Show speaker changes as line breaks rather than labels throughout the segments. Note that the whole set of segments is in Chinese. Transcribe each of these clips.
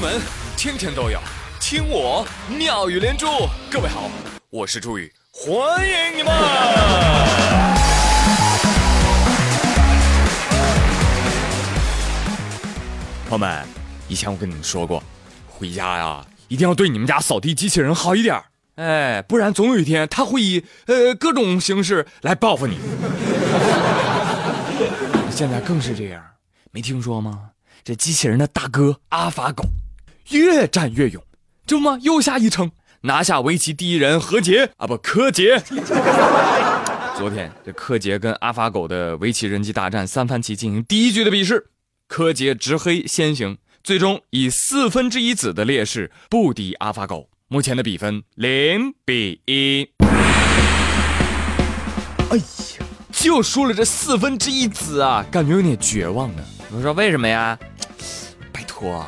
闻天天都有，听我妙语连珠。各位好，我是朱宇，欢迎你们。朋友们，以前我跟你们说过，回家呀一定要对你们家扫地机器人好一点哎，不然总有一天他会以呃各种形式来报复你。现在更是这样，没听说吗？这机器人的大哥阿法狗，越战越勇，这不吗？又下一城，拿下围棋第一人何洁啊，不柯洁。昨天这柯洁跟阿法狗的围棋人机大战三番棋进行第一局的比试，柯洁执黑先行，最终以四分之一子的劣势不敌阿法狗，目前的比分零比一。哎呀，就输了这四分之一子啊，感觉有点绝望呢。我说为什么呀？拜托，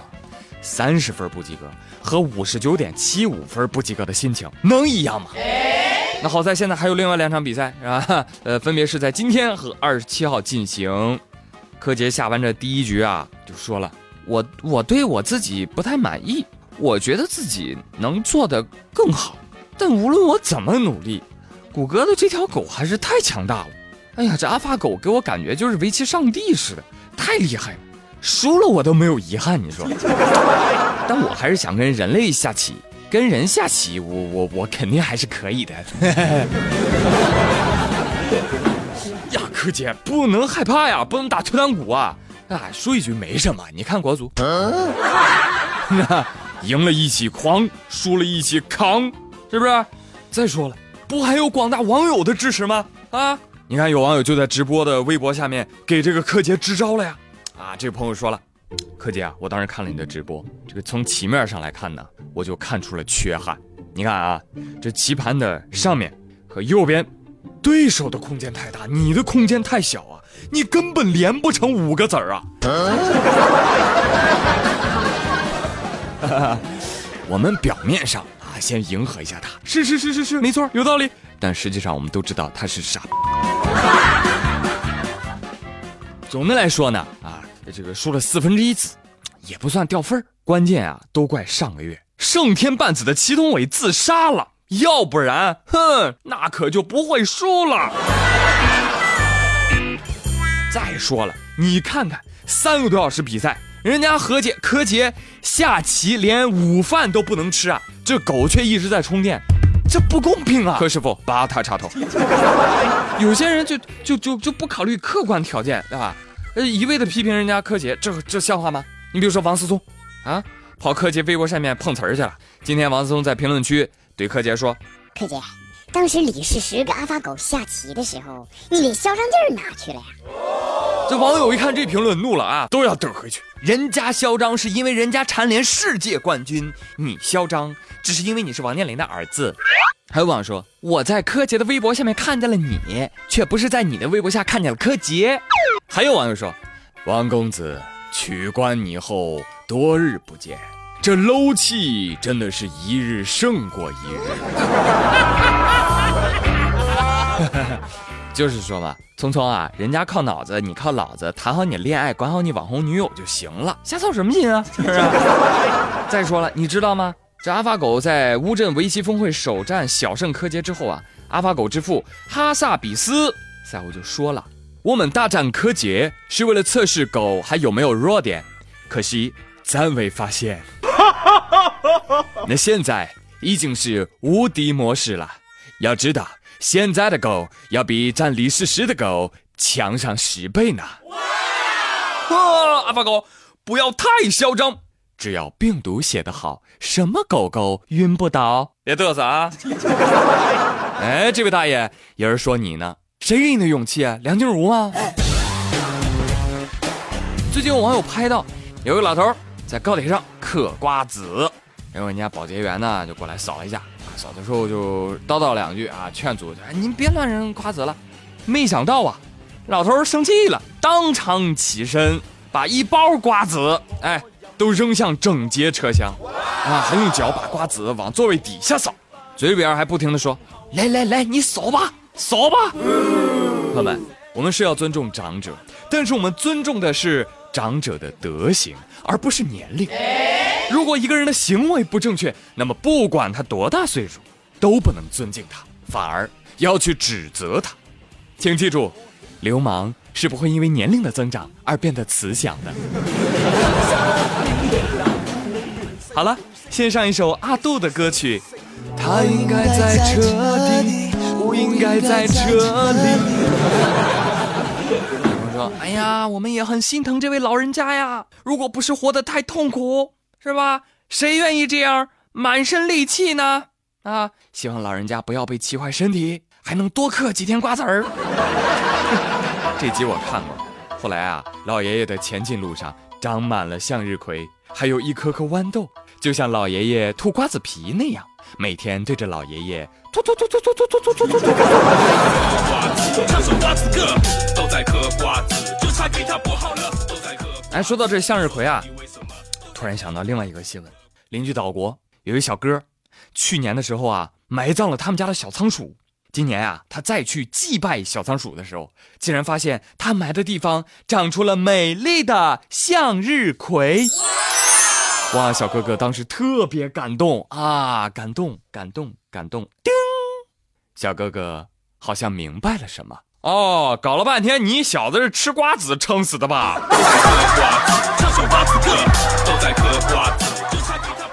三十分不及格和五十九点七五分不及格的心情能一样吗？那好在现在还有另外两场比赛是吧？呃，分别是在今天和二十七号进行。柯洁下完这第一局啊，就说了：“我我对我自己不太满意，我觉得自己能做得更好。但无论我怎么努力，谷歌的这条狗还是太强大了。哎呀，这阿法狗给我感觉就是围棋上帝似的。”太厉害了，输了我都没有遗憾。你说，但我还是想跟人类下棋，跟人下棋，我我我肯定还是可以的。呀，柯洁不能害怕呀，不能打退堂鼓啊！啊，说一句没什么，你看国足，赢了一起狂，输了一起扛，是不是？再说了，不还有广大网友的支持吗？啊！你看，有网友就在直播的微博下面给这个柯洁支招了呀！啊，这个朋友说了，柯洁啊，我当时看了你的直播，这个从棋面上来看呢，我就看出了缺憾。你看啊，这棋盘的上面和右边，对手的空间太大，你的空间太小啊，你根本连不成五个子儿啊！我们表面上啊，先迎合一下他，是是是是是，没错，有道理。但实际上，我们都知道他是傻。总的来说呢，啊，这个输了四分之一子，也不算掉分关键啊，都怪上个月胜天半子的祁同伟自杀了，要不然，哼，那可就不会输了。再说了，你看看三个多小时比赛，人家何洁柯洁下棋连午饭都不能吃啊，这狗却一直在充电。这不公平啊！柯师傅，拔他插头。有些人就就就就不考虑客观条件，对吧？呃，一味的批评人家柯洁，这这像话吗？你比如说王思聪，啊，跑柯洁微博上面碰瓷儿去了。今天王思聪在评论区对柯洁说：“
柯洁，当时李世石跟阿发狗下棋的时候，你连嚣张劲儿哪去了呀？”
这网友一看这评论，怒了啊，都要怼回去。人家嚣张是因为人家蝉联世界冠军，你嚣张只是因为你是王健林的儿子。还有网友说，我在柯洁的微博下面看见了你，却不是在你的微博下看见了柯洁。还有网友说，王公子取关你后多日不见，这 low 气真的是一日胜过一日。就是说嘛，聪聪啊，人家靠脑子，你靠脑子，谈好你恋爱，管好你网红女友就行了，瞎操什么心啊？是不是？再说了，你知道吗？这阿法狗在乌镇围棋峰会首战小胜柯洁之后啊，阿法狗之父哈萨比斯赛后就说了：“我们大战柯洁是为了测试狗还有没有弱点，可惜暂未发现。那现在已经是无敌模式了，要知道。”现在的狗要比战李世石的狗强上十倍呢！哇，阿发狗，不要太嚣张，只要病毒写得好，什么狗狗晕不倒。别嘚瑟啊！哎，这位大爷，有人说你呢，谁给你的勇气啊？梁静茹吗？最近有网友拍到，有个老头在高铁上嗑瓜子，然后人家保洁员呢就过来扫了一下。扫的时候就叨叨两句啊，劝阻哎，您别乱扔瓜子了。没想到啊，老头生气了，当场起身把一包瓜子哎都扔向整节车厢啊，还用脚把瓜子往座位底下扫，嘴边还不停的说：“来来来，你扫吧，扫吧。”朋友们，我们是要尊重长者，但是我们尊重的是长者的德行，而不是年龄。如果一个人的行为不正确，那么不管他多大岁数，都不能尊敬他，反而要去指责他。请记住，流氓是不会因为年龄的增长而变得慈祥的。好了，献上一首阿杜的歌曲。他应该在这里，不应该在这里。我说：“哎呀，我们也很心疼这位老人家呀。如果不是活得太痛苦，是吧？谁愿意这样满身戾气呢？啊，希望老人家不要被气坏身体，还能多嗑几天瓜子儿。”这集我看过。后来啊，老爷爷的前进路上长满了向日葵，还有一颗颗豌豆，就像老爷爷吐瓜子皮那样。每天对着老爷爷吐吐吐吐吐吐吐吐吐吐吐。哎，说到这向日葵啊，突然想到另外一个新闻：邻居岛国有一小哥，去年的时候啊，埋葬了他们家的小仓鼠。今年啊，他再去祭拜小仓鼠的时候，竟然发现他埋的地方长出了美丽的向日葵。哇，小哥哥当时特别感动啊，感动，感动，感动！叮，小哥哥好像明白了什么哦，搞了半天，你小子是吃瓜子撑死的吧？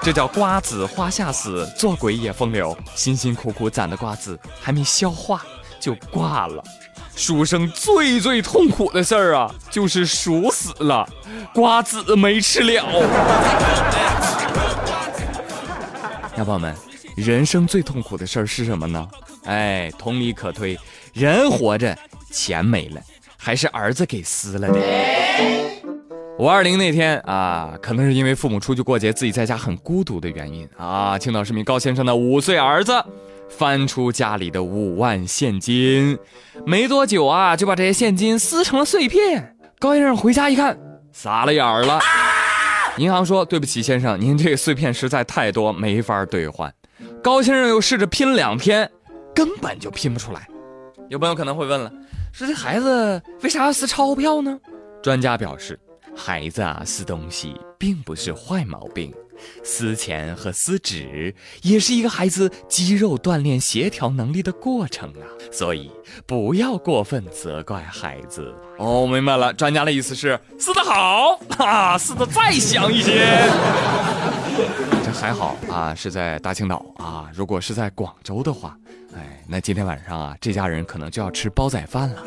这叫瓜子花下死，做鬼也风流。辛辛苦苦攒的瓜子还没消化就挂了。书生最最痛苦的事儿啊，就是书死了，瓜子没吃了。小朋友们，人生最痛苦的事儿是什么呢？哎，同理可推，人活着钱没了，还是儿子给撕了的。五二零那天啊，可能是因为父母出去过节，自己在家很孤独的原因啊，青岛市民高先生的五岁儿子。翻出家里的五万现金，没多久啊，就把这些现金撕成了碎片。高先生回家一看，傻了眼儿了。银行说：“对不起，先生，您这碎片实在太多，没法兑换。”高先生又试着拼两天，根本就拼不出来。有朋友可能会问了，说这孩子为啥要撕钞票呢？专家表示，孩子啊撕东西并不是坏毛病。撕钱和撕纸也是一个孩子肌肉锻炼协调能力的过程啊，所以不要过分责怪孩子。哦，明白了，专家的意思是撕得好，啊，撕得再响一些。这还好啊，是在大青岛啊，如果是在广州的话，哎，那今天晚上啊，这家人可能就要吃煲仔饭了。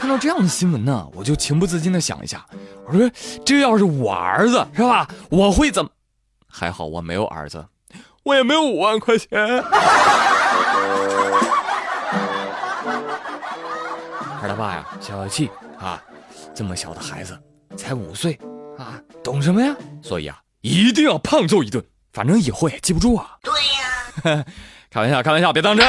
看到这样的新闻呢，我就情不自禁的想一下，我说这要是我儿子是吧，我会怎么？还好我没有儿子，我也没有五万块钱。二他爸呀，消消气啊！这么小的孩子，才五岁啊，懂什么呀？所以啊，一定要胖揍一顿，反正以后也记不住啊。对呀，开玩笑，开玩笑，别当真。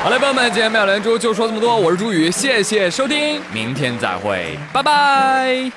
好嘞，朋友们，今天妙连珠就说这么多，我是朱宇，谢谢收听，明天再会，拜拜。